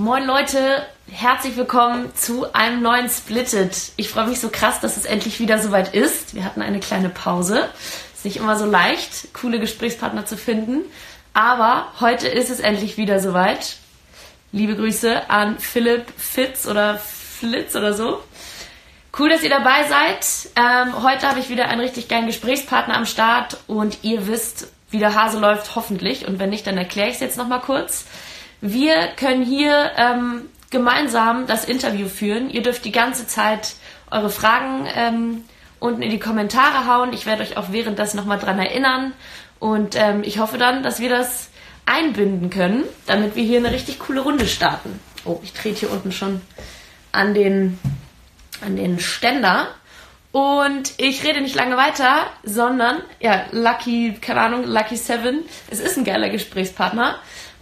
Moin Leute, herzlich willkommen zu einem neuen Splitted. Ich freue mich so krass, dass es endlich wieder soweit ist. Wir hatten eine kleine Pause. Ist nicht immer so leicht, coole Gesprächspartner zu finden. Aber heute ist es endlich wieder soweit. Liebe Grüße an Philipp Fitz oder Flitz oder so. Cool, dass ihr dabei seid. Ähm, heute habe ich wieder einen richtig geilen Gesprächspartner am Start und ihr wisst, wie der Hase läuft, hoffentlich. Und wenn nicht, dann erkläre ich es jetzt nochmal kurz. Wir können hier ähm, gemeinsam das Interview führen. Ihr dürft die ganze Zeit eure Fragen ähm, unten in die Kommentare hauen. Ich werde euch auch währenddessen nochmal dran erinnern. Und ähm, ich hoffe dann, dass wir das einbinden können, damit wir hier eine richtig coole Runde starten. Oh, ich trete hier unten schon an den, an den Ständer. Und ich rede nicht lange weiter, sondern, ja, Lucky, keine Ahnung, Lucky Seven. Es ist ein geiler Gesprächspartner.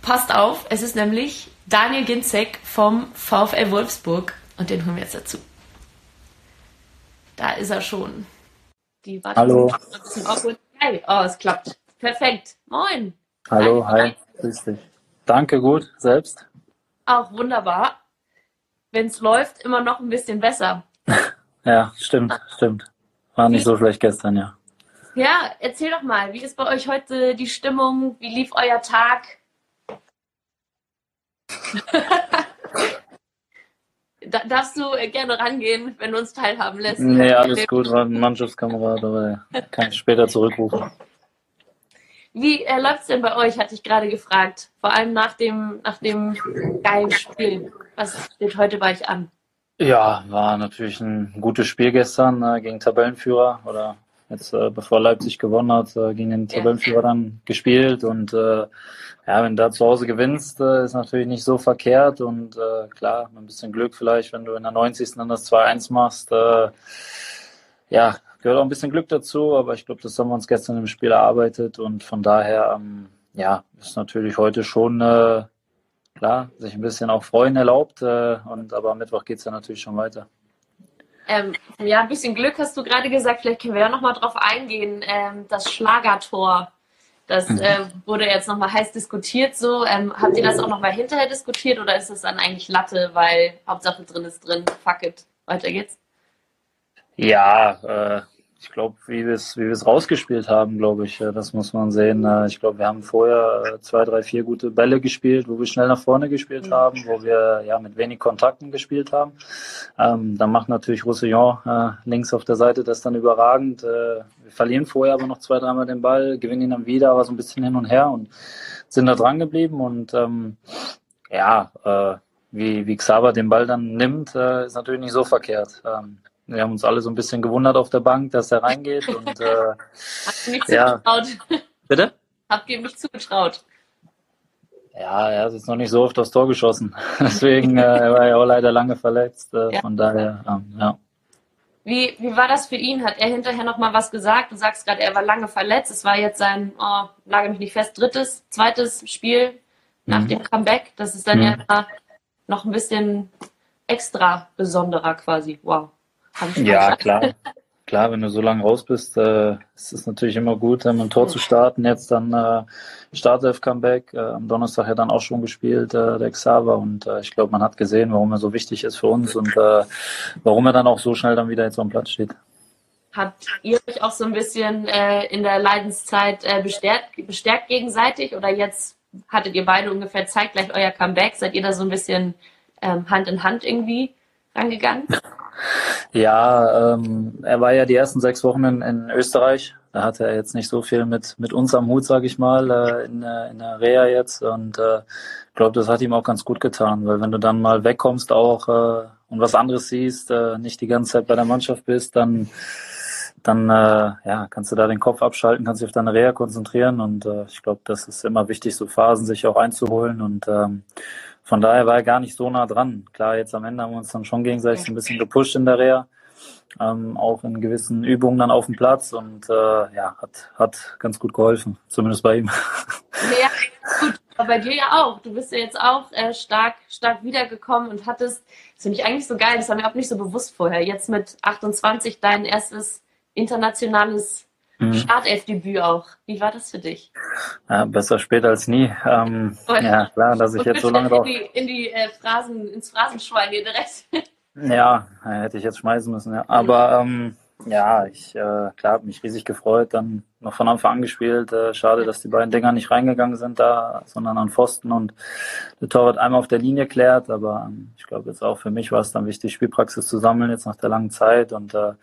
Passt auf, es ist nämlich Daniel Ginzek vom VfL Wolfsburg und den holen wir jetzt dazu. Da ist er schon. Die Hallo. Hi. Oh, es klappt. Perfekt. Moin. Hallo, hi. Grüß dich. Danke, gut. Selbst? Auch wunderbar. Wenn es läuft, immer noch ein bisschen besser. ja, stimmt, stimmt. War nicht so schlecht gestern, ja. Ja, erzähl doch mal, wie ist bei euch heute die Stimmung? Wie lief euer Tag? da darfst du gerne rangehen, wenn du uns teilhaben lässt. Nee, alles gut, war ein Mannschaftskamerad, aber kann ich später zurückrufen. Wie äh, läuft es denn bei euch, hatte ich gerade gefragt. Vor allem nach dem, nach dem geilen Spiel. Was steht heute bei euch an? Ja, war natürlich ein gutes Spiel gestern äh, gegen Tabellenführer oder jetzt äh, bevor Leipzig gewonnen hat, äh, gegen den Tabellenführer dann gespielt und äh, ja, wenn du da zu Hause gewinnst, äh, ist natürlich nicht so verkehrt und äh, klar, ein bisschen Glück vielleicht, wenn du in der 90. dann das 2-1 machst. Äh, ja, gehört auch ein bisschen Glück dazu, aber ich glaube, das haben wir uns gestern im Spiel erarbeitet und von daher, ähm, ja, ist natürlich heute schon äh, klar, sich ein bisschen auch freuen erlaubt äh, und aber am Mittwoch geht es ja natürlich schon weiter. Ähm, ja, ein bisschen Glück hast du gerade gesagt. Vielleicht können wir ja nochmal drauf eingehen. Ähm, das Schlagertor, das äh, wurde jetzt nochmal heiß diskutiert. So, ähm, habt ihr das auch nochmal hinterher diskutiert oder ist es dann eigentlich Latte, weil Hauptsache drin ist drin? Fuck it. Weiter geht's. Ja, äh, ich glaube, wie wir es wie wir es rausgespielt haben, glaube ich, das muss man sehen. Äh, ich glaube, wir haben vorher äh, zwei, drei, vier gute Bälle gespielt, wo wir schnell nach vorne gespielt mhm. haben, wo wir ja mit wenig Kontakten gespielt haben. Ähm, dann macht natürlich Roussillon äh, links auf der Seite das dann überragend. Äh, wir verlieren vorher aber noch zwei, dreimal den Ball, gewinnen ihn dann wieder, aber so ein bisschen hin und her und sind da dran geblieben und ähm, ja, äh, wie, wie Xaver den Ball dann nimmt, äh, ist natürlich nicht so verkehrt. Ähm, wir haben uns alle so ein bisschen gewundert auf der Bank, dass er reingeht. Und, äh, Habt ihr mich ja. zugetraut? Bitte? Habt ihr mich zugetraut? Ja, er hat jetzt noch nicht so oft aufs Tor geschossen. Deswegen äh, er war er auch leider lange verletzt. Äh, ja. Von daher, ähm, ja. Wie, wie war das für ihn? Hat er hinterher noch mal was gesagt? Du sagst gerade, er war lange verletzt. Es war jetzt sein, oh, lage mich nicht fest, drittes, zweites Spiel nach mhm. dem Comeback. Das ist dann mhm. ja noch ein bisschen extra besonderer quasi. Wow. Ja, klar. Klar, wenn du so lange raus bist, äh, ist es natürlich immer gut, um ein Tor zu starten. Jetzt dann äh, Startelf-Comeback, äh, am Donnerstag ja dann auch schon gespielt, äh, der Xaver. Und äh, ich glaube, man hat gesehen, warum er so wichtig ist für uns und äh, warum er dann auch so schnell dann wieder jetzt am Platz steht. Habt ihr euch auch so ein bisschen äh, in der Leidenszeit äh, bestärkt, bestärkt gegenseitig oder jetzt hattet ihr beide ungefähr zeitgleich euer Comeback? Seid ihr da so ein bisschen ähm, Hand in Hand irgendwie rangegangen? Ja, ähm, er war ja die ersten sechs Wochen in, in Österreich. Da hatte er jetzt nicht so viel mit, mit uns am Hut, sage ich mal, äh, in, in der Reha jetzt. Und äh, ich glaube, das hat ihm auch ganz gut getan, weil wenn du dann mal wegkommst auch äh, und was anderes siehst, äh, nicht die ganze Zeit bei der Mannschaft bist, dann dann äh, ja, kannst du da den Kopf abschalten, kannst dich auf deine Reha konzentrieren und äh, ich glaube, das ist immer wichtig, so Phasen sich auch einzuholen und ähm, von daher war er gar nicht so nah dran. Klar, jetzt am Ende haben wir uns dann schon gegenseitig ein bisschen gepusht in der Reha. Ähm, auch in gewissen Übungen dann auf dem Platz und äh, ja, hat, hat ganz gut geholfen, zumindest bei ihm. Ja, gut, aber bei dir ja auch. Du bist ja jetzt auch äh, stark, stark wiedergekommen und hattest, das finde ich eigentlich so geil, das war mir auch nicht so bewusst vorher, jetzt mit 28 dein erstes internationales mhm. Startelfdebüt auch. Wie war das für dich? Ja, besser später als nie. Ähm, ja, klar, dass ich jetzt so lange drauf... In die, in die äh, Phrasen, ins Phrasenschwein hier direkt. ja, hätte ich jetzt schmeißen müssen, ja. Aber ähm, ja, ich äh, klar habe mich riesig gefreut, dann noch von Anfang an gespielt. Äh, schade, dass die beiden Dinger nicht reingegangen sind da, sondern an Pfosten und der Torwart einmal auf der Linie klärt. Aber ähm, ich glaube jetzt auch für mich war es dann wichtig, Spielpraxis zu sammeln jetzt nach der langen Zeit. Und äh,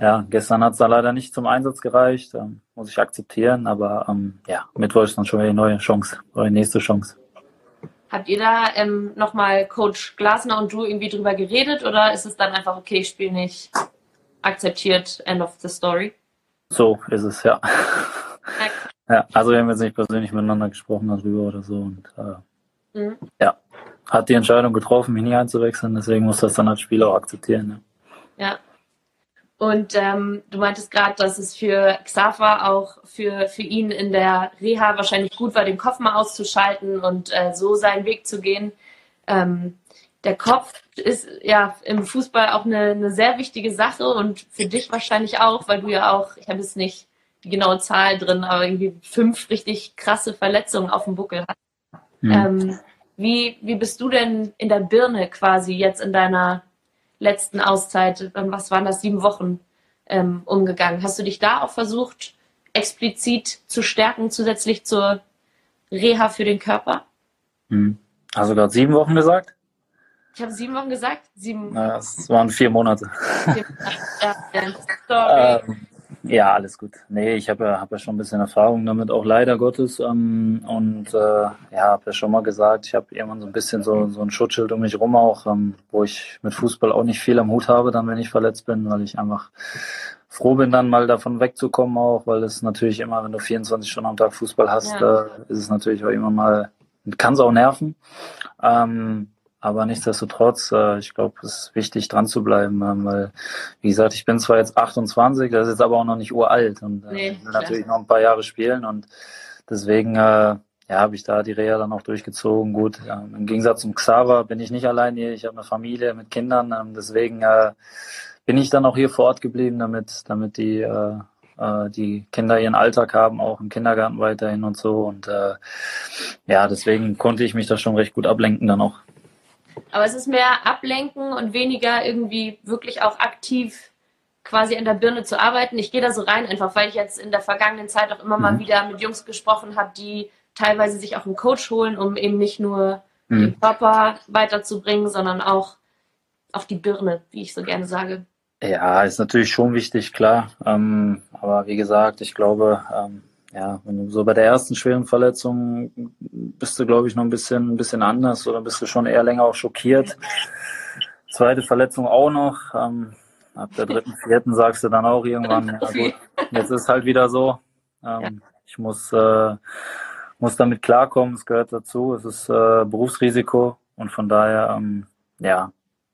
ja, gestern hat es da leider nicht zum Einsatz gereicht, ähm, muss ich akzeptieren. Aber ähm, ja, Mittwoch ist dann schon wieder die neue Chance, die nächste Chance. Habt ihr da ähm, nochmal Coach Glasner und du irgendwie drüber geredet oder ist es dann einfach okay, ich spiele nicht? Akzeptiert, end of the story. So ist es, ja. Okay. Ja, also wir haben jetzt nicht persönlich miteinander gesprochen darüber oder so und äh, mhm. ja, hat die Entscheidung getroffen, mich nie einzuwechseln, deswegen muss das dann als Spieler auch akzeptieren. Ja. ja. Und ähm, du meintest gerade, dass es für Xaver auch für, für ihn in der Reha wahrscheinlich gut war, den Kopf mal auszuschalten und äh, so seinen Weg zu gehen. Ähm, der Kopf ist ja im Fußball auch eine, eine sehr wichtige Sache und für dich wahrscheinlich auch, weil du ja auch, ich habe jetzt nicht die genaue Zahl drin, aber irgendwie fünf richtig krasse Verletzungen auf dem Buckel hast. Mhm. Ähm, wie, wie bist du denn in der Birne quasi jetzt in deiner letzten Auszeit, was waren das, sieben Wochen ähm, umgegangen? Hast du dich da auch versucht, explizit zu stärken, zusätzlich zur Reha für den Körper? Mhm. Hast du gerade sieben Wochen gesagt? Ich habe sieben Wochen gesagt. Sieben. Ja, es waren vier Monate. ja, Sorry. Ähm, ja, alles gut. Nee, ich habe ja, hab ja schon ein bisschen Erfahrung damit, auch leider Gottes. Ähm, und äh, ja, habe ja schon mal gesagt, ich habe irgendwann so ein bisschen so, so ein Schutzschild um mich rum auch, ähm, wo ich mit Fußball auch nicht viel am Hut habe, dann wenn ich verletzt bin, weil ich einfach froh bin, dann mal davon wegzukommen auch, weil es natürlich immer, wenn du 24 Stunden am Tag Fußball hast, ja. äh, ist es natürlich auch immer mal, kann es auch nerven. Ähm, aber nichtsdestotrotz, äh, ich glaube, es ist wichtig, dran zu bleiben, äh, weil, wie gesagt, ich bin zwar jetzt 28, das ist jetzt aber auch noch nicht uralt und äh, nee, will natürlich noch ein paar Jahre spielen und deswegen, äh, ja, habe ich da die Reha dann auch durchgezogen. Gut, ja, im Gegensatz zum Xaver bin ich nicht allein hier, ich habe eine Familie mit Kindern, äh, deswegen äh, bin ich dann auch hier vor Ort geblieben, damit, damit die äh, äh, die Kinder ihren Alltag haben, auch im Kindergarten weiterhin und so. Und äh, ja, deswegen konnte ich mich da schon recht gut ablenken dann auch. Aber es ist mehr ablenken und weniger irgendwie wirklich auch aktiv quasi in der Birne zu arbeiten. Ich gehe da so rein, einfach weil ich jetzt in der vergangenen Zeit auch immer mhm. mal wieder mit Jungs gesprochen habe, die teilweise sich auch einen Coach holen, um eben nicht nur mhm. den Körper weiterzubringen, sondern auch auf die Birne, wie ich so gerne sage. Ja, ist natürlich schon wichtig, klar. Ähm, aber wie gesagt, ich glaube, ähm, ja, wenn du so bei der ersten schweren Verletzung bist du, glaube ich, noch ein bisschen, ein bisschen anders oder bist du schon eher länger auch schockiert. Zweite Verletzung auch noch. Ähm, ab der dritten, vierten sagst du dann auch irgendwann, ja gut, jetzt ist halt wieder so. Ähm, ich muss, äh, muss damit klarkommen, es gehört dazu, es ist äh, Berufsrisiko und von daher, ähm, ja,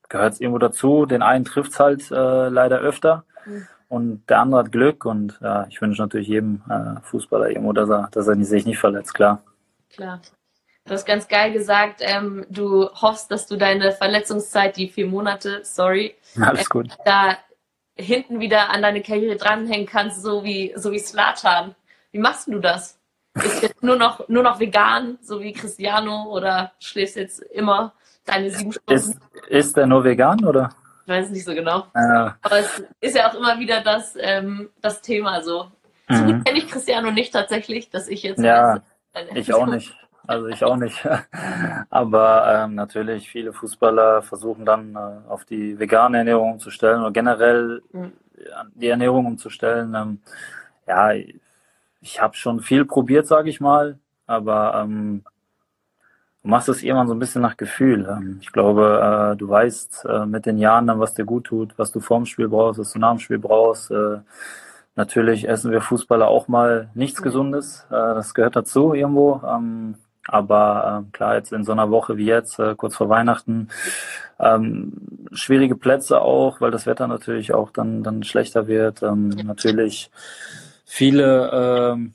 gehört es irgendwo dazu. Den einen trifft es halt äh, leider öfter. Mhm und der andere hat Glück und ja, ich wünsche natürlich jedem äh, Fußballer irgendwo, dass er, dass er sich nicht verletzt, klar. Klar. Du hast ganz geil gesagt, ähm, du hoffst, dass du deine Verletzungszeit, die vier Monate, sorry, Alles gut. Äh, da hinten wieder an deine Karriere dranhängen kannst, so wie, so wie Slatan. Wie machst du das? Bist du jetzt nur noch, nur noch vegan, so wie Cristiano, oder schläfst jetzt immer deine sieben Stunden? Ist, ist er nur vegan, oder? Ich weiß es nicht so genau. Ja. Aber es ist ja auch immer wieder das, ähm, das Thema so. So mhm. gut kenne ich Cristiano nicht tatsächlich, dass ich jetzt. Ja, weiß, ich auch nicht. Also ich auch nicht. Aber ähm, natürlich, viele Fußballer versuchen dann äh, auf die vegane Ernährung umzustellen oder generell mhm. die Ernährung umzustellen. Ähm, ja, ich habe schon viel probiert, sage ich mal. Aber ähm, du machst es irgendwann so ein bisschen nach Gefühl. Ähm, ich glaube, äh, du weißt äh, mit den Jahren dann, was dir gut tut, was du vorm Spiel brauchst, was du nach dem Spiel brauchst. Äh, natürlich essen wir Fußballer auch mal nichts Gesundes. Das gehört dazu irgendwo. Ähm, aber klar, jetzt in so einer Woche wie jetzt, kurz vor Weihnachten, ähm, schwierige Plätze auch, weil das Wetter natürlich auch dann, dann schlechter wird. natürlich viele,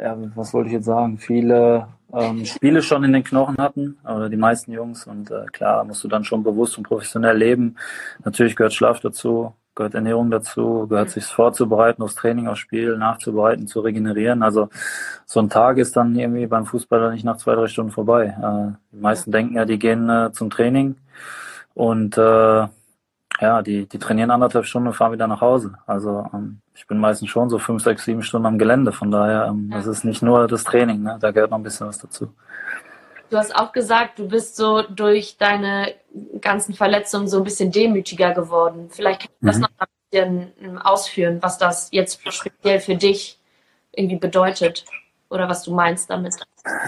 ja, was wollte ich jetzt sagen, viele ähm, Spiele schon in den Knochen hatten, oder die meisten Jungs. Und äh, klar, musst du dann schon bewusst und professionell leben. Natürlich gehört Schlaf dazu, gehört Ernährung dazu, gehört sich vorzubereiten, aufs Training, aufs Spiel, nachzubereiten, zu regenerieren. Also so ein Tag ist dann irgendwie beim Fußballer nicht nach zwei, drei Stunden vorbei. Äh, die meisten denken ja, die gehen äh, zum Training und äh, ja, die, die trainieren anderthalb Stunden und fahren wieder nach Hause. Also ähm, ich bin meistens schon so fünf, sechs, sieben Stunden am Gelände. Von daher, ähm, ja. es ist nicht nur das Training, ne? da gehört noch ein bisschen was dazu. Du hast auch gesagt, du bist so durch deine ganzen Verletzungen so ein bisschen demütiger geworden. Vielleicht kannst du mhm. das noch ein bisschen ähm, ausführen, was das jetzt speziell für dich irgendwie bedeutet oder was du meinst damit.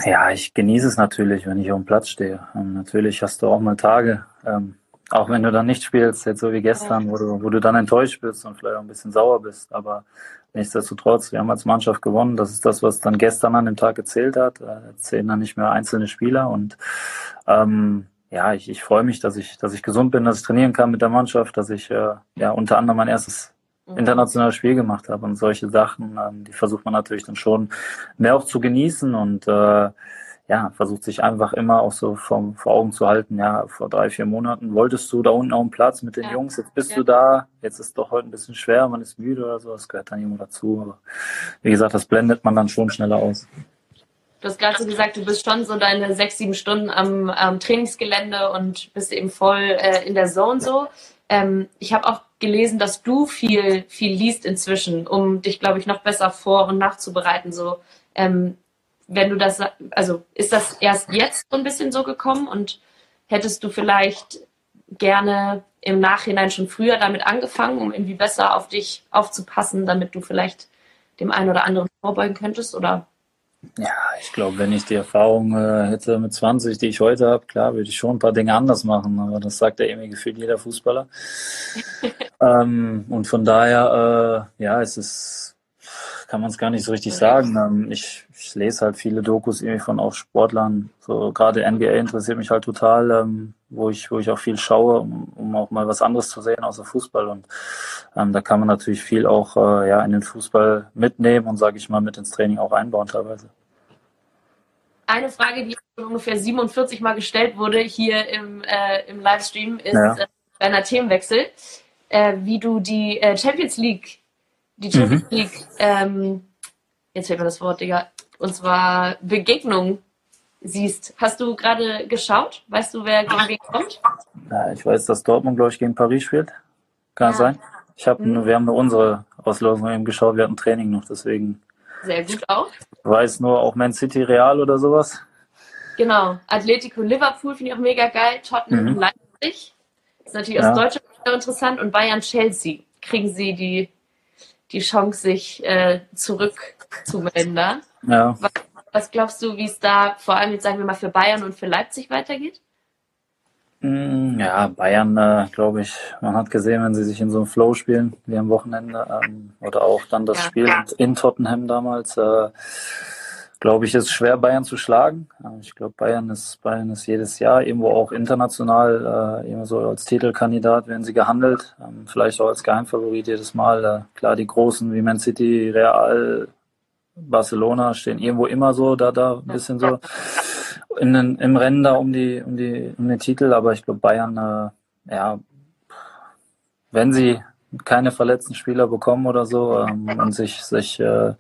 Ja, ich genieße es natürlich, wenn ich auf dem Platz stehe. Und natürlich hast du auch mal Tage, ähm, auch wenn du dann nicht spielst, jetzt so wie gestern, wo du, wo du dann enttäuscht bist und vielleicht auch ein bisschen sauer bist. Aber nichtsdestotrotz, wir haben als Mannschaft gewonnen. Das ist das, was dann gestern an dem Tag gezählt hat. Äh, zählen dann nicht mehr einzelne Spieler. Und ähm, ja, ich, ich freue mich, dass ich, dass ich gesund bin, dass ich trainieren kann mit der Mannschaft, dass ich äh, ja unter anderem mein erstes mhm. internationales Spiel gemacht habe. Und solche Sachen, ähm, die versucht man natürlich dann schon mehr auch zu genießen und äh, ja, versucht sich einfach immer auch so vom, vor Augen zu halten, ja, vor drei, vier Monaten wolltest du da unten auf dem Platz mit den ja. Jungs, jetzt bist ja. du da, jetzt ist doch heute ein bisschen schwer, man ist müde oder so, das gehört dann immer dazu, aber wie gesagt, das blendet man dann schon schneller aus. Du hast gerade so gesagt, du bist schon so deine sechs, sieben Stunden am, am Trainingsgelände und bist eben voll äh, in der Zone so. Ähm, ich habe auch gelesen, dass du viel, viel liest inzwischen, um dich, glaube ich, noch besser vor- und nachzubereiten. So, ähm, wenn du das, also ist das erst jetzt so ein bisschen so gekommen und hättest du vielleicht gerne im Nachhinein schon früher damit angefangen, um irgendwie besser auf dich aufzupassen, damit du vielleicht dem einen oder anderen vorbeugen könntest oder? Ja, ich glaube, wenn ich die Erfahrung äh, hätte mit 20, die ich heute habe, klar, würde ich schon ein paar Dinge anders machen, aber das sagt ja irgendwie gefühlt jeder Fußballer. ähm, und von daher, äh, ja, es ist kann man es gar nicht so richtig sagen. Ähm, ich, ich lese halt viele Dokus irgendwie von auch Sportlern. So gerade NBA interessiert mich halt total, ähm, wo ich, wo ich auch viel schaue, um, um auch mal was anderes zu sehen außer Fußball. Und ähm, da kann man natürlich viel auch äh, ja in den Fußball mitnehmen und sage ich mal mit ins Training auch einbauen teilweise. Eine Frage, die ungefähr 47 Mal gestellt wurde hier im, äh, im Livestream, ist ja. äh, bei einer Themenwechsel, äh, wie du die äh, Champions League die Champions mhm. League, ähm, jetzt fällt mir das Wort, Digga, und zwar Begegnung siehst. Hast du gerade geschaut? Weißt du, wer gegen wen kommt? Ja, ich weiß, dass Dortmund, glaube ich, gegen Paris spielt. Kann ja. sein? Ich hab, mhm. wir haben nur unsere Auslosung eben geschaut, wir hatten Training noch, deswegen. Sehr gut auch. Weiß nur auch Man City Real oder sowas. Genau. Atletico Liverpool finde ich auch mega geil. Tottenham mhm. Leipzig. Ist natürlich ja. aus Deutschland interessant. Und Bayern Chelsea. Kriegen sie die die Chance, sich äh, zurückzumelden da. Ja. Was, was glaubst du, wie es da vor allem jetzt sagen wir mal für Bayern und für Leipzig weitergeht? Mm, ja, Bayern, äh, glaube ich, man hat gesehen, wenn sie sich in so einem Flow spielen, wie am Wochenende, ähm, oder auch dann das ja, Spiel ja. in Tottenham damals, äh, glaube ich, ist schwer, Bayern zu schlagen. Ich glaube, Bayern ist, Bayern ist jedes Jahr irgendwo auch international, äh, immer so als Titelkandidat werden sie gehandelt. Ähm, vielleicht auch als Geheimfavorit jedes Mal. Äh, klar, die Großen wie Man City, Real, Barcelona stehen irgendwo immer so, da, da ein bisschen so in den, im Rennen da um die, um die, um den Titel. Aber ich glaube, Bayern, äh, ja, wenn sie keine verletzten Spieler bekommen oder so ähm, und sich, sich äh,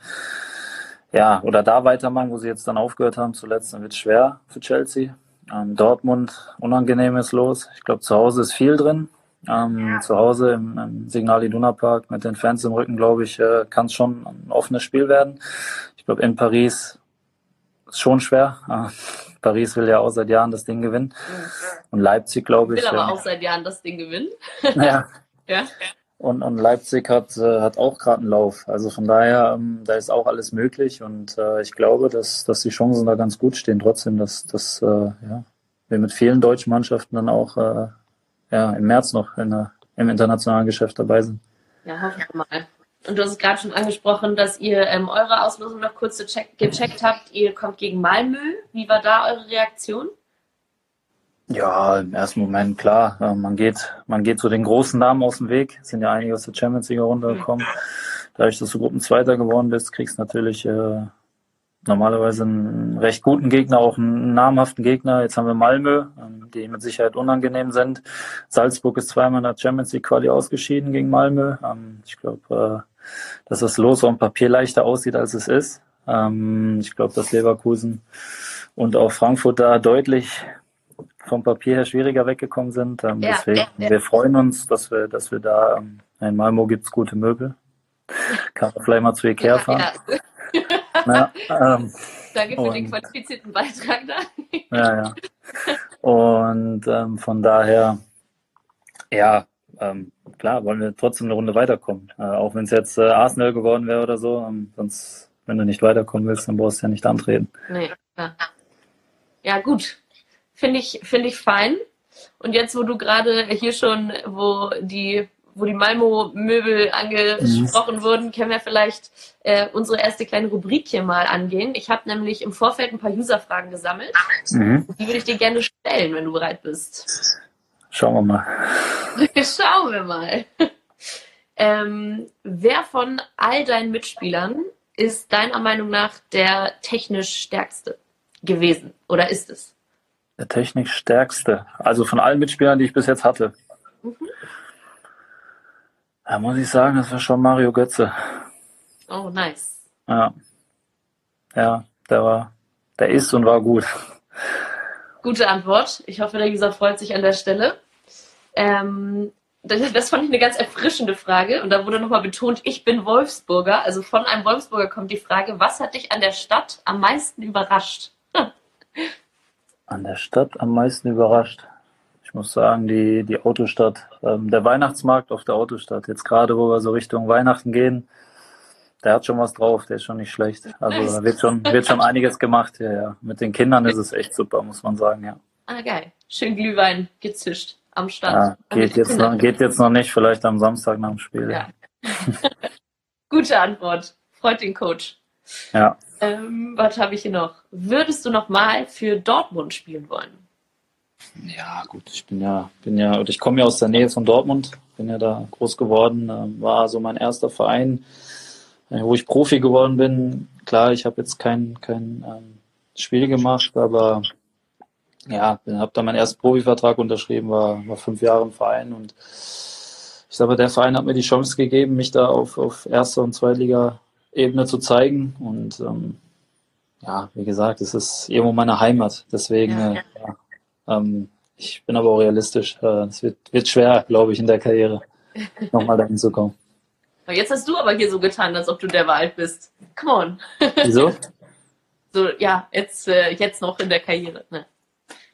ja, oder da weitermachen, wo sie jetzt dann aufgehört haben zuletzt, dann wird es schwer für Chelsea. Ähm, Dortmund, unangenehmes Los. Ich glaube, zu Hause ist viel drin. Ähm, ja. Zu Hause im, im Signal Iduna Park mit den Fans im Rücken, glaube ich, äh, kann es schon ein offenes Spiel werden. Ich glaube, in Paris ist schon schwer. Äh, Paris will ja auch seit Jahren das Ding gewinnen. Und Leipzig, glaube ich. Will aber äh, auch seit Jahren das Ding gewinnen. ja. ja. Und, und Leipzig hat, äh, hat auch gerade einen Lauf. Also von daher, ähm, da ist auch alles möglich. Und äh, ich glaube, dass, dass die Chancen da ganz gut stehen. Trotzdem, dass, dass äh, ja, wir mit vielen deutschen Mannschaften dann auch ja, im März noch in der, im internationalen Geschäft dabei sind. Ja, hoffen wir mal. Und du hast es gerade schon angesprochen, dass ihr ähm, eure Auslosung noch kurz gecheckt habt. Ihr kommt gegen Malmö. Wie war da eure Reaktion? Ja, im ersten Moment klar. Man geht, man geht so den großen Namen aus dem Weg. Es sind ja einige aus der Champions League runtergekommen. Dadurch, dass du Gruppenzweiter geworden bist, kriegst du natürlich äh, normalerweise einen recht guten Gegner, auch einen namhaften Gegner. Jetzt haben wir Malmö, ähm, die mit Sicherheit unangenehm sind. Salzburg ist zweimal in der Champions League Quali ausgeschieden gegen Malmö. Ähm, ich glaube, äh, dass das Los auf dem Papier leichter aussieht, als es ist. Ähm, ich glaube, dass Leverkusen und auch Frankfurt da deutlich vom Papier her schwieriger weggekommen sind. Ähm, ja, deswegen, ja, ja. wir freuen uns, dass wir, dass wir da, ähm, in Malmo gibt's gute Möbel. Kann man vielleicht mal zu Ikea fahren. Ja, ähm, Danke für und, den qualifizierten Beitrag da. ja, ja. Und ähm, von daher, ja, ähm, klar, wollen wir trotzdem eine Runde weiterkommen. Äh, auch wenn es jetzt äh, Arsenal geworden wäre oder so, ähm, sonst, wenn du nicht weiterkommen willst, dann brauchst du ja nicht antreten. Nee, klar. Ja, gut. Finde ich, finde ich fein. Und jetzt, wo du gerade hier schon, wo die, wo die Malmo-Möbel angesprochen mhm. wurden, können wir vielleicht äh, unsere erste kleine Rubrik hier mal angehen. Ich habe nämlich im Vorfeld ein paar User-Fragen gesammelt. Mhm. Die würde ich dir gerne stellen, wenn du bereit bist. Schauen wir mal. Schauen wir mal. Ähm, wer von all deinen Mitspielern ist deiner Meinung nach der technisch stärkste gewesen oder ist es? Der technisch stärkste. Also von allen Mitspielern, die ich bis jetzt hatte. Mhm. Da muss ich sagen, das war schon Mario Götze. Oh, nice. Ja. Ja, der war, der ist und war gut. Gute Antwort. Ich hoffe, der User freut sich an der Stelle. Ähm, das, das fand ich eine ganz erfrischende Frage. Und da wurde nochmal betont, ich bin Wolfsburger. Also von einem Wolfsburger kommt die Frage, was hat dich an der Stadt am meisten überrascht? An der Stadt am meisten überrascht. Ich muss sagen, die, die Autostadt, ähm, der Weihnachtsmarkt auf der Autostadt. Jetzt gerade, wo wir so Richtung Weihnachten gehen, der hat schon was drauf, der ist schon nicht schlecht. Also da wird schon, wird schon einiges gemacht. Ja, ja. Mit den Kindern ist es echt super, muss man sagen, ja. Ah, geil. Schön Glühwein gezischt am Stand. Ja, geht, jetzt noch, geht jetzt noch nicht, vielleicht am Samstag nach dem Spiel. Ja. Gute Antwort. Freut den Coach. Ja. Ähm, was habe ich hier noch? Würdest du noch mal für Dortmund spielen wollen? Ja, gut, ich bin ja, bin ja, ich komme ja aus der Nähe von Dortmund, bin ja da groß geworden, ähm, war so mein erster Verein, äh, wo ich Profi geworden bin. Klar, ich habe jetzt kein, kein ähm, Spiel gemacht, aber ja, habe da meinen ersten Profivertrag unterschrieben, war, war fünf Jahre im Verein und ich sage, der Verein hat mir die Chance gegeben, mich da auf, auf erster und zweitliga Ebene zu zeigen. Und ähm, ja, wie gesagt, es ist irgendwo meine Heimat. Deswegen, ja, ja. Äh, ähm, ich bin aber auch realistisch. Äh, es wird, wird schwer, glaube ich, in der Karriere nochmal dahin zu kommen. Jetzt hast du aber hier so getan, als ob du der Wald bist. Come on. Wieso? so, ja, jetzt, äh, jetzt noch in der Karriere. Ne?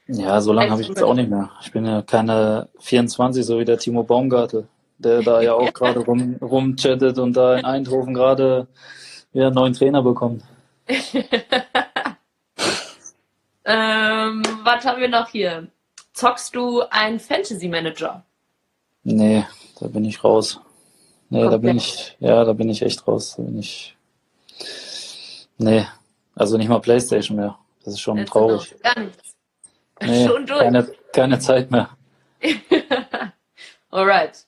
Ja, so lange habe ich jetzt auch nicht mehr. Ich bin ja keine 24, so wie der Timo Baumgartel der da ja auch gerade rum, rumchattet und da in Eindhoven gerade wieder einen neuen Trainer bekommt. ähm, was haben wir noch hier? Zockst du ein Fantasy Manager? Nee, da bin ich raus. Nee, Komplett. da bin ich, ja, da bin ich echt raus. Da bin ich. Nee, also nicht mal Playstation mehr. Das ist schon Jetzt traurig. Nee, schon durch. Keine, keine Zeit mehr. Alright.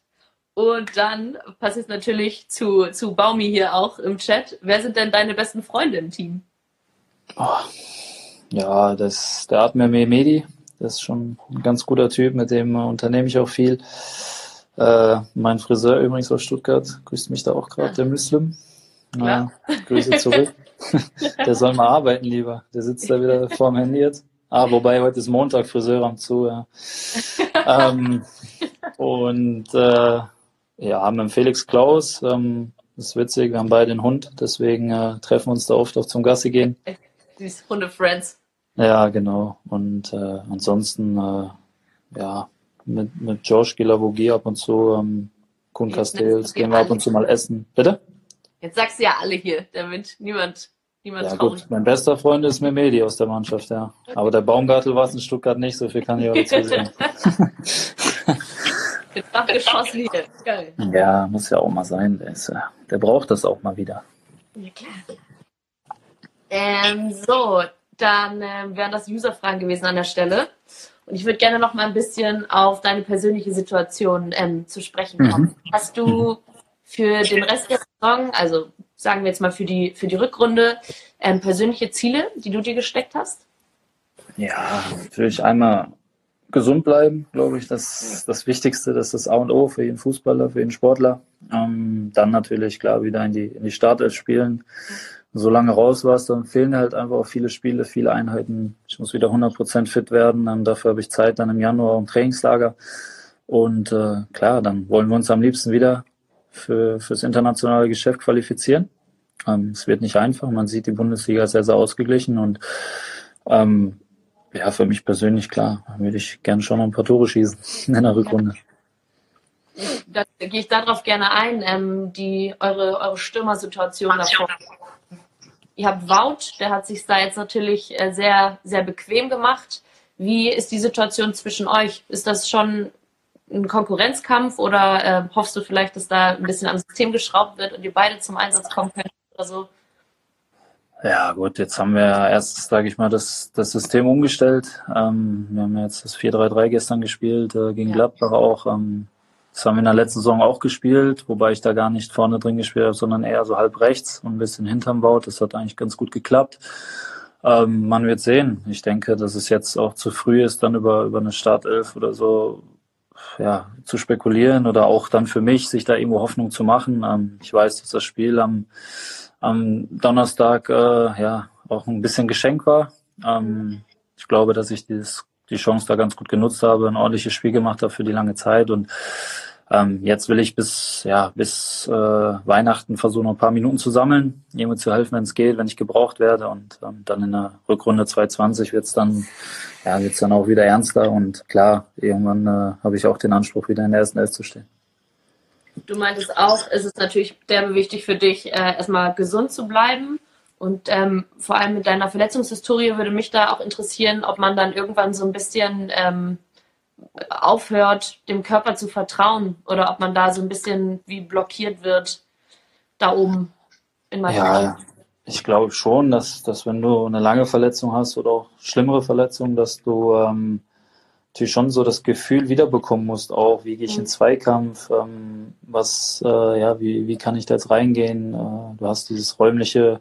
Und dann passiert natürlich zu, zu Baumi hier auch im Chat. Wer sind denn deine besten Freunde im Team? Oh, ja, das, der Admir Mehmedi, das ist schon ein ganz guter Typ, mit dem unternehme ich auch viel. Äh, mein Friseur übrigens aus Stuttgart grüßt mich da auch gerade, ja. der Muslim. Ja, Grüße zurück. der soll mal arbeiten lieber. Der sitzt da wieder vorm Handy jetzt. Ah, wobei heute ist Montag, Friseur am zu, ja. ähm, und äh, ja, mit dem Felix Klaus. Ähm, das ist witzig, wir haben beide einen Hund, deswegen äh, treffen wir uns da oft auch zum Gassi gehen. Diese Hunde-Friends. Ja, genau. Und äh, ansonsten, äh, ja, mit, mit Josh Gilavogi ab und zu, ähm, Kuhn Castells, gehen wir ab und zu mal essen. Bitte? Jetzt sagst du ja alle hier, damit niemand, niemand Ja gut, mein bester Freund ist Memedi aus der Mannschaft, ja. Aber der Baumgartel war es in Stuttgart nicht, so viel kann ich auch dazu sagen. Jetzt geschossen hier. Geil. Ja, muss ja auch mal sein. Der, ist, der braucht das auch mal wieder. Ja, klar. Ähm, so, dann äh, wären das User-Fragen gewesen an der Stelle. Und ich würde gerne noch mal ein bisschen auf deine persönliche Situation ähm, zu sprechen kommen. Mhm. Hast du für den Rest der Saison, also sagen wir jetzt mal für die, für die Rückrunde, ähm, persönliche Ziele, die du dir gesteckt hast? Ja, natürlich einmal gesund bleiben, glaube ich, das ist das Wichtigste, das ist das A und O für jeden Fußballer, für jeden Sportler. Ähm, dann natürlich, klar, wieder in die, in die Startelf spielen. So lange raus warst, dann fehlen halt einfach auch viele Spiele, viele Einheiten. Ich muss wieder 100% fit werden. Ähm, dafür habe ich Zeit dann im Januar im Trainingslager. Und äh, klar, dann wollen wir uns am liebsten wieder für fürs internationale Geschäft qualifizieren. Ähm, es wird nicht einfach. Man sieht, die Bundesliga sehr, sehr ausgeglichen und ähm, ja, für mich persönlich klar, würde ich gerne schon noch ein paar Tore schießen in der Rückrunde. Da gehe ich darauf gerne ein, ähm, die eure, eure Stürmersituation davor. Ihr habt Wout, der hat sich da jetzt natürlich äh, sehr, sehr bequem gemacht. Wie ist die Situation zwischen euch? Ist das schon ein Konkurrenzkampf oder äh, hoffst du vielleicht, dass da ein bisschen am System geschraubt wird und ihr beide zum Einsatz kommen könnt oder so? Ja, gut, jetzt haben wir erst, sage ich mal, das, das System umgestellt. Ähm, wir haben jetzt das 4-3-3 gestern gespielt, äh, gegen ja. Gladbach auch. Ähm, das haben wir in der letzten Saison auch gespielt, wobei ich da gar nicht vorne drin gespielt habe, sondern eher so halb rechts und ein bisschen hinterm Baut. Das hat eigentlich ganz gut geklappt. Ähm, man wird sehen. Ich denke, dass es jetzt auch zu früh ist, dann über, über eine Startelf oder so ja, zu spekulieren oder auch dann für mich, sich da irgendwo Hoffnung zu machen. Ähm, ich weiß, dass das Spiel am am Donnerstag äh, ja auch ein bisschen Geschenk war. Ähm, ich glaube, dass ich dieses, die Chance da ganz gut genutzt habe, ein ordentliches Spiel gemacht habe für die lange Zeit und ähm, jetzt will ich bis ja bis äh, Weihnachten versuchen, ein paar Minuten zu sammeln, jemand zu helfen, wenn es geht, wenn ich gebraucht werde und ähm, dann in der Rückrunde 220 wird es dann ja wird's dann auch wieder ernster und klar irgendwann äh, habe ich auch den Anspruch wieder in der ersten Elf zu stehen. Du meintest auch, es ist natürlich derbe wichtig für dich, äh, erstmal gesund zu bleiben. Und ähm, vor allem mit deiner Verletzungshistorie würde mich da auch interessieren, ob man dann irgendwann so ein bisschen ähm, aufhört, dem Körper zu vertrauen oder ob man da so ein bisschen wie blockiert wird da oben in Madrid. Ja, ich glaube schon, dass, dass wenn du eine lange Verletzung hast oder auch schlimmere Verletzungen, dass du ähm, natürlich schon so das Gefühl wiederbekommen musst, auch wie gehe ich in mhm. Zweikampf, ähm, was, äh, ja, wie, wie kann ich da jetzt reingehen? Äh, du hast dieses räumliche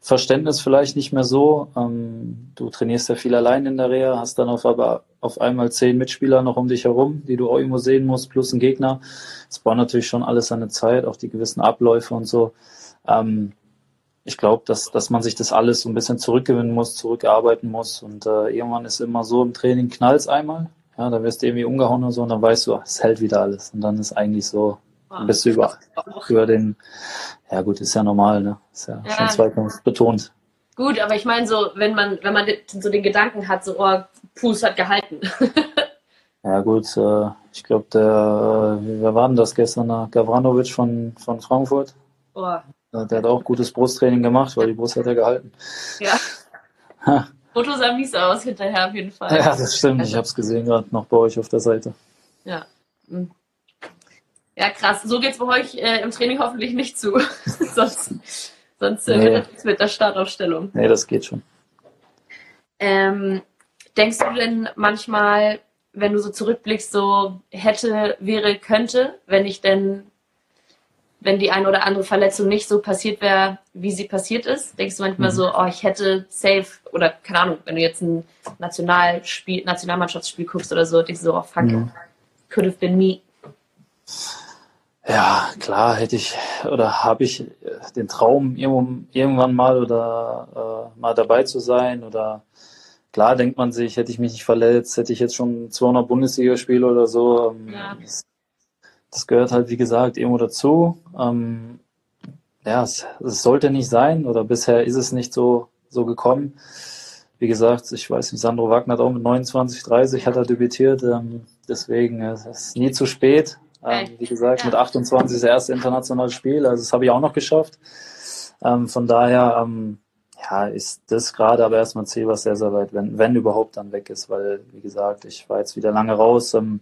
Verständnis vielleicht nicht mehr so. Ähm, du trainierst ja viel allein in der Reha, hast dann auf, aber auf einmal zehn Mitspieler noch um dich herum, die du auch irgendwo sehen musst, plus ein Gegner. Das braucht natürlich schon alles seine Zeit, auch die gewissen Abläufe und so. Ähm, ich glaube, dass, dass man sich das alles so ein bisschen zurückgewinnen muss, zurückarbeiten muss. Und äh, irgendwann ist immer so im Training knallt einmal. Ja, da wirst du irgendwie umgehauen und so und dann weißt du, es hält wieder alles. Und dann ist eigentlich so, dann bist du über, über den, ja gut, ist ja normal, ne? Ist ja, ja. schon zweitens betont. Gut, aber ich meine so, wenn man, wenn man so den Gedanken hat, so, oh, Fuß hat gehalten. ja gut, äh, ich glaube, der, äh, wer war denn das gestern? Gavranovic von, von Frankfurt. Oh. Der hat auch gutes Brusttraining gemacht, weil die Brust hat er gehalten. Ja. Foto sah mies aus hinterher auf jeden Fall. Ja, das stimmt. Ich habe es gesehen gerade noch bei euch auf der Seite. Ja. Hm. Ja, krass. So geht es bei euch äh, im Training hoffentlich nicht zu. sonst sonst äh, nee. wird mit der Startaufstellung. Nee, das geht schon. Ähm, denkst du denn manchmal, wenn du so zurückblickst, so hätte, wäre, könnte, wenn ich denn wenn die eine oder andere Verletzung nicht so passiert wäre, wie sie passiert ist? Denkst du manchmal mhm. so, oh, ich hätte safe, oder keine Ahnung, wenn du jetzt ein Nationalspiel, Nationalmannschaftsspiel guckst oder so, denkst du so, oh fuck, mhm. could have been me. Ja, klar, hätte ich oder habe ich den Traum, irgendwann mal oder äh, mal dabei zu sein oder klar denkt man sich, hätte ich mich nicht verletzt, hätte ich jetzt schon 200 Bundesligaspiele oder so. Ähm, ja das gehört halt, wie gesagt, irgendwo dazu. Ähm, ja, es, es, sollte nicht sein oder bisher ist es nicht so, so gekommen. Wie gesagt, ich weiß nicht, Sandro Wagner hat auch mit 29, 30 hat er debütiert. Ähm, deswegen es ist nie zu spät. Ähm, wie gesagt, ja. mit 28 ist das erste internationale Spiel. Also das habe ich auch noch geschafft. Ähm, von daher, ähm, ja, ist das gerade aber erstmal ein Ziel, was sehr, sehr weit, wenn, wenn überhaupt dann weg ist, weil, wie gesagt, ich war jetzt wieder lange raus. Ähm,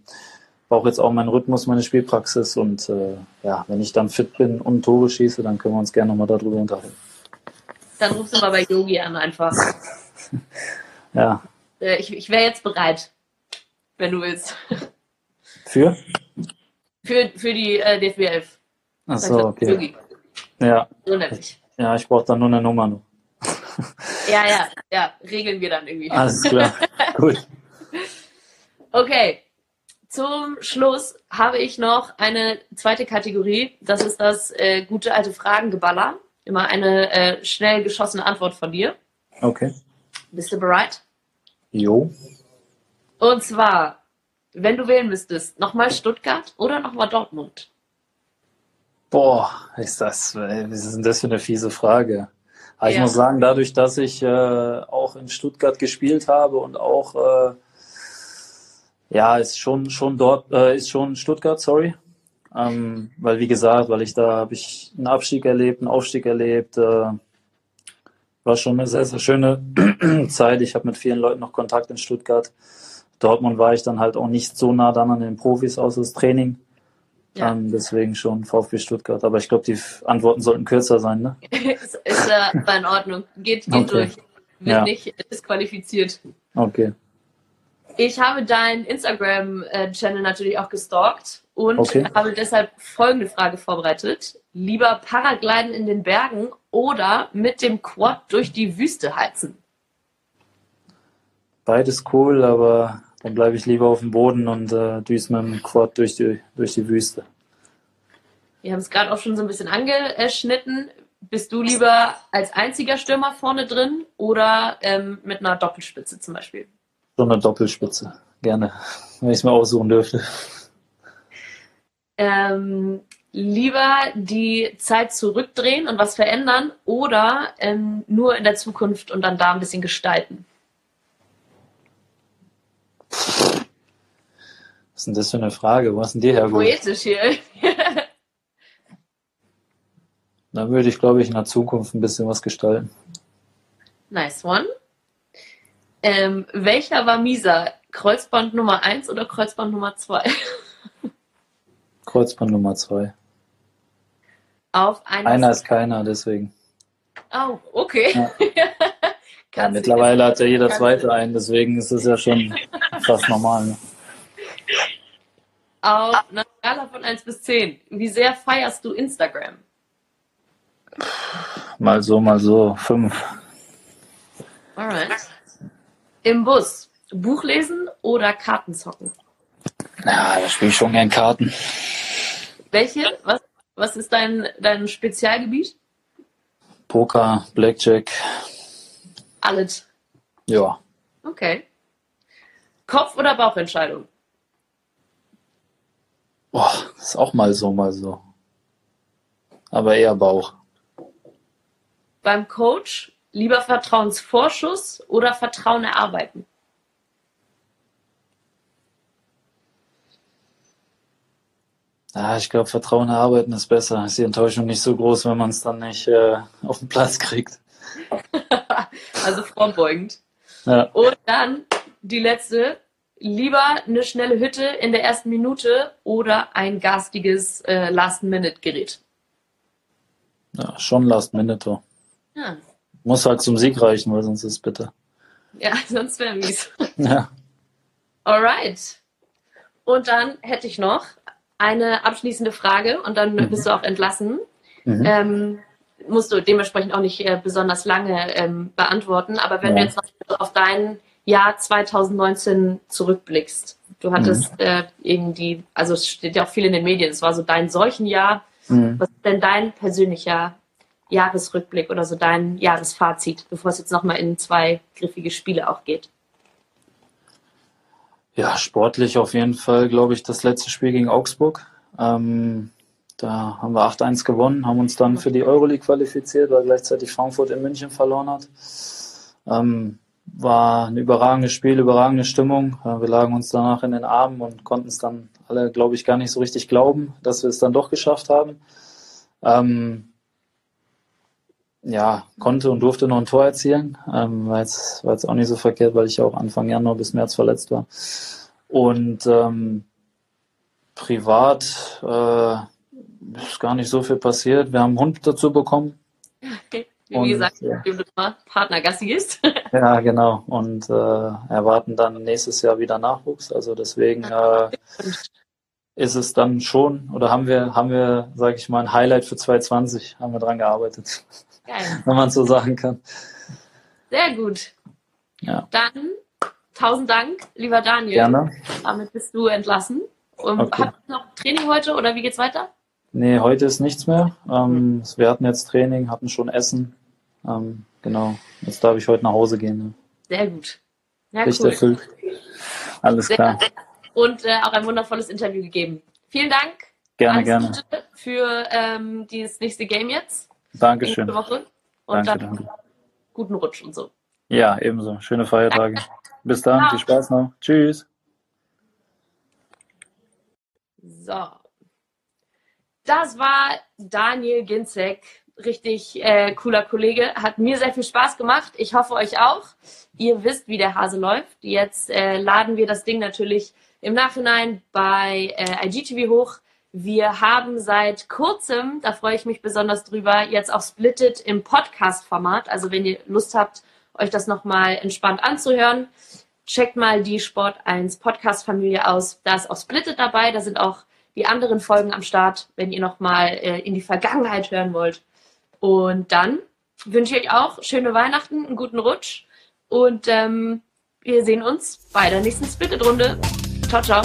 brauche jetzt auch meinen Rhythmus, meine Spielpraxis und äh, ja, wenn ich dann fit bin und Tore schieße, dann können wir uns gerne nochmal darüber unterhalten. Dann rufst du mal bei Yogi an einfach. ja. Äh, ich, ich wäre jetzt bereit, wenn du willst. Für? Für, für die äh, DFB 11. Ach so, okay. Yogi. Ja. So nämlich. Ja, ich brauche dann nur eine Nummer noch. Ja, ja, ja, regeln wir dann irgendwie. Alles klar. Gut. Okay. Zum Schluss habe ich noch eine zweite Kategorie. Das ist das äh, gute alte Fragengeballer. Immer eine äh, schnell geschossene Antwort von dir. Okay. Bist du bereit? Jo. Und zwar, wenn du wählen müsstest, nochmal Stuttgart oder nochmal Dortmund? Boah, ist das, was ist denn das für eine fiese Frage? Aber ich Ja. muss sagen, dadurch, dass ich äh, auch in Stuttgart gespielt habe und auch, äh, ja, ist schon, schon dort, äh, ist schon Stuttgart, sorry. Ähm, weil, wie gesagt, weil ich da habe ich einen Abstieg erlebt, einen Aufstieg erlebt, äh, war schon eine sehr, sehr schöne Zeit. Ich habe mit vielen Leuten noch Kontakt in Stuttgart. Dortmund war ich dann halt auch nicht so nah dann an den Profis aus das Training. Ja. Ähm, deswegen schon VfB Stuttgart. Aber ich glaube, die Antworten sollten kürzer sein, ne? ist ist äh, war in Ordnung. Geht, geht Okay. durch. Wird Ja. nicht disqualifiziert. Okay. Ich habe deinen Instagram-Channel natürlich auch gestalkt und Okay. habe deshalb folgende Frage vorbereitet. Lieber Paragliden in den Bergen oder mit dem Quad durch die Wüste heizen? Beides cool, aber dann bleibe ich lieber auf dem Boden und äh, düse mit dem Quad durch die, durch die Wüste. Wir haben es gerade auch schon so ein bisschen angeschnitten. Bist du lieber als einziger Stürmer vorne drin oder ähm, mit einer Doppelspitze zum Beispiel? So eine Doppelspitze. Gerne. Wenn ich es mir aussuchen dürfte. Ähm, lieber die Zeit zurückdrehen und was verändern oder ähm, nur in der Zukunft und dann da ein bisschen gestalten? Was ist denn das für eine Frage? Wo hast denn die hergeholt? Poetisch hier. Dann würde ich, glaube ich, in der Zukunft ein bisschen was gestalten. nice one. Ähm, welcher war mieser? Kreuzband Nummer 1 oder Kreuzband Nummer 2? Kreuzband Nummer zwei. Auf einer. Einer ist keiner, deswegen. Oh, okay. Ja. Ja, mittlerweile hat ja jeder zweite einen, deswegen ist es ja schon fast normal. Ne? Auf einer Skala von 1 bis 10. Wie sehr feierst du Instagram? Mal so, mal so. Fünf. Alright. Im Bus. Buch lesen oder Karten zocken? Ja, da spiele ich schon gern Karten. Welche? Was, was ist dein, dein Spezialgebiet? Poker, Blackjack. Alles. Ja. Okay. Kopf- oder Bauchentscheidung? Boah, ist auch mal so, mal so. Aber eher Bauch. Beim Coach lieber Vertrauensvorschuss oder Vertrauen erarbeiten? Ja, ich glaube, Vertrauen erarbeiten ist besser. Ist die Enttäuschung nicht so groß, wenn man es dann nicht äh, auf den Platz kriegt. Also vorbeugend. Ja. Und dann die letzte. Lieber eine schnelle Hütte in der ersten Minute oder ein garstiges äh, Last-Minute-Gerät? ja, schon Last Minute. Ja. Muss halt zum Sieg reichen, weil sonst ist es bitter. ja, sonst wäre mies. Ja. Alright. Und dann hätte ich noch eine abschließende Frage und dann Mhm. bist du auch entlassen. Mhm. Ähm, musst du dementsprechend auch nicht äh, besonders lange ähm, beantworten, aber wenn Ja. du jetzt noch auf dein Jahr 2019 zurückblickst, du hattest Mhm. äh, irgendwie, also es steht ja auch viel in den Medien, es war so dein Seuchenjahr. Mhm. Was ist denn dein persönlicher Jahresrückblick oder so dein Jahresfazit, bevor es jetzt nochmal in zwei griffige Spiele auch geht? Ja, sportlich auf jeden Fall, glaube ich, das letzte Spiel gegen Augsburg. Ähm, da haben wir 8-1 gewonnen, haben uns dann für die Euroleague qualifiziert, weil gleichzeitig Frankfurt in München verloren hat. Ähm, war ein überragendes Spiel, überragende Stimmung. Wir lagen uns danach in den Armen und konnten es dann alle, glaube ich, gar nicht so richtig glauben, dass wir es dann doch geschafft haben. Ähm, ja, konnte und durfte noch ein Tor erzielen. Ähm, war, jetzt, war jetzt auch nicht so verkehrt, weil ich ja auch Anfang Januar bis März verletzt war. Und ähm, privat äh, ist gar nicht so viel passiert. Wir haben einen Hund dazu bekommen. Wie Und, gesagt, ja. du Partner Gassi gehst. Ja, genau. Und äh, erwarten dann nächstes Jahr wieder Nachwuchs. Also deswegen, äh, ist es dann schon, oder haben wir, haben wir, sage ich mal, ein Highlight für 2020, haben wir dran gearbeitet. Geil. Wenn man so sagen kann. Sehr gut. Ja. Dann tausend Dank, lieber Daniel. Gerne. Damit bist du entlassen. Und okay. habt ihr noch Training heute oder wie geht's weiter? Nee, heute ist nichts mehr. Ähm, wir hatten jetzt Training, hatten schon Essen. Ähm, genau. Jetzt darf ich heute nach Hause gehen. Ne? Sehr gut. Ja, Licht cool. erfüllt. Alles Sehr klar. Und äh, auch ein wundervolles Interview gegeben. Vielen Dank. Gerne, gerne. Für ähm, dieses nächste Game jetzt. Dankeschön. Nächste Woche. Und danke, dann danke. guten Rutsch und so. Ja, ebenso. Schöne Feiertage. Bis dann. Ciao. Viel Spaß noch. Tschüss. So. Das war Daniel Ginzek. Richtig äh, cooler Kollege. Hat mir sehr viel Spaß gemacht. Ich hoffe euch auch. Ihr wisst, wie der Hase läuft. Jetzt äh, laden wir das Ding natürlich im Nachhinein bei äh, IGTV hoch. Wir haben seit kurzem, da freue ich mich besonders drüber, jetzt auch Splitted im Podcast-Format. Also wenn ihr Lust habt, euch das nochmal entspannt anzuhören, checkt mal die Sport 1 Podcast-Familie aus. Da ist auch Splitted dabei. Da sind auch die anderen Folgen am Start, wenn ihr nochmal äh, in die Vergangenheit hören wollt. Und dann wünsche ich euch auch schöne Weihnachten, einen guten Rutsch und ähm, wir sehen uns bei der nächsten Splitted-Runde. Ciao, ciao.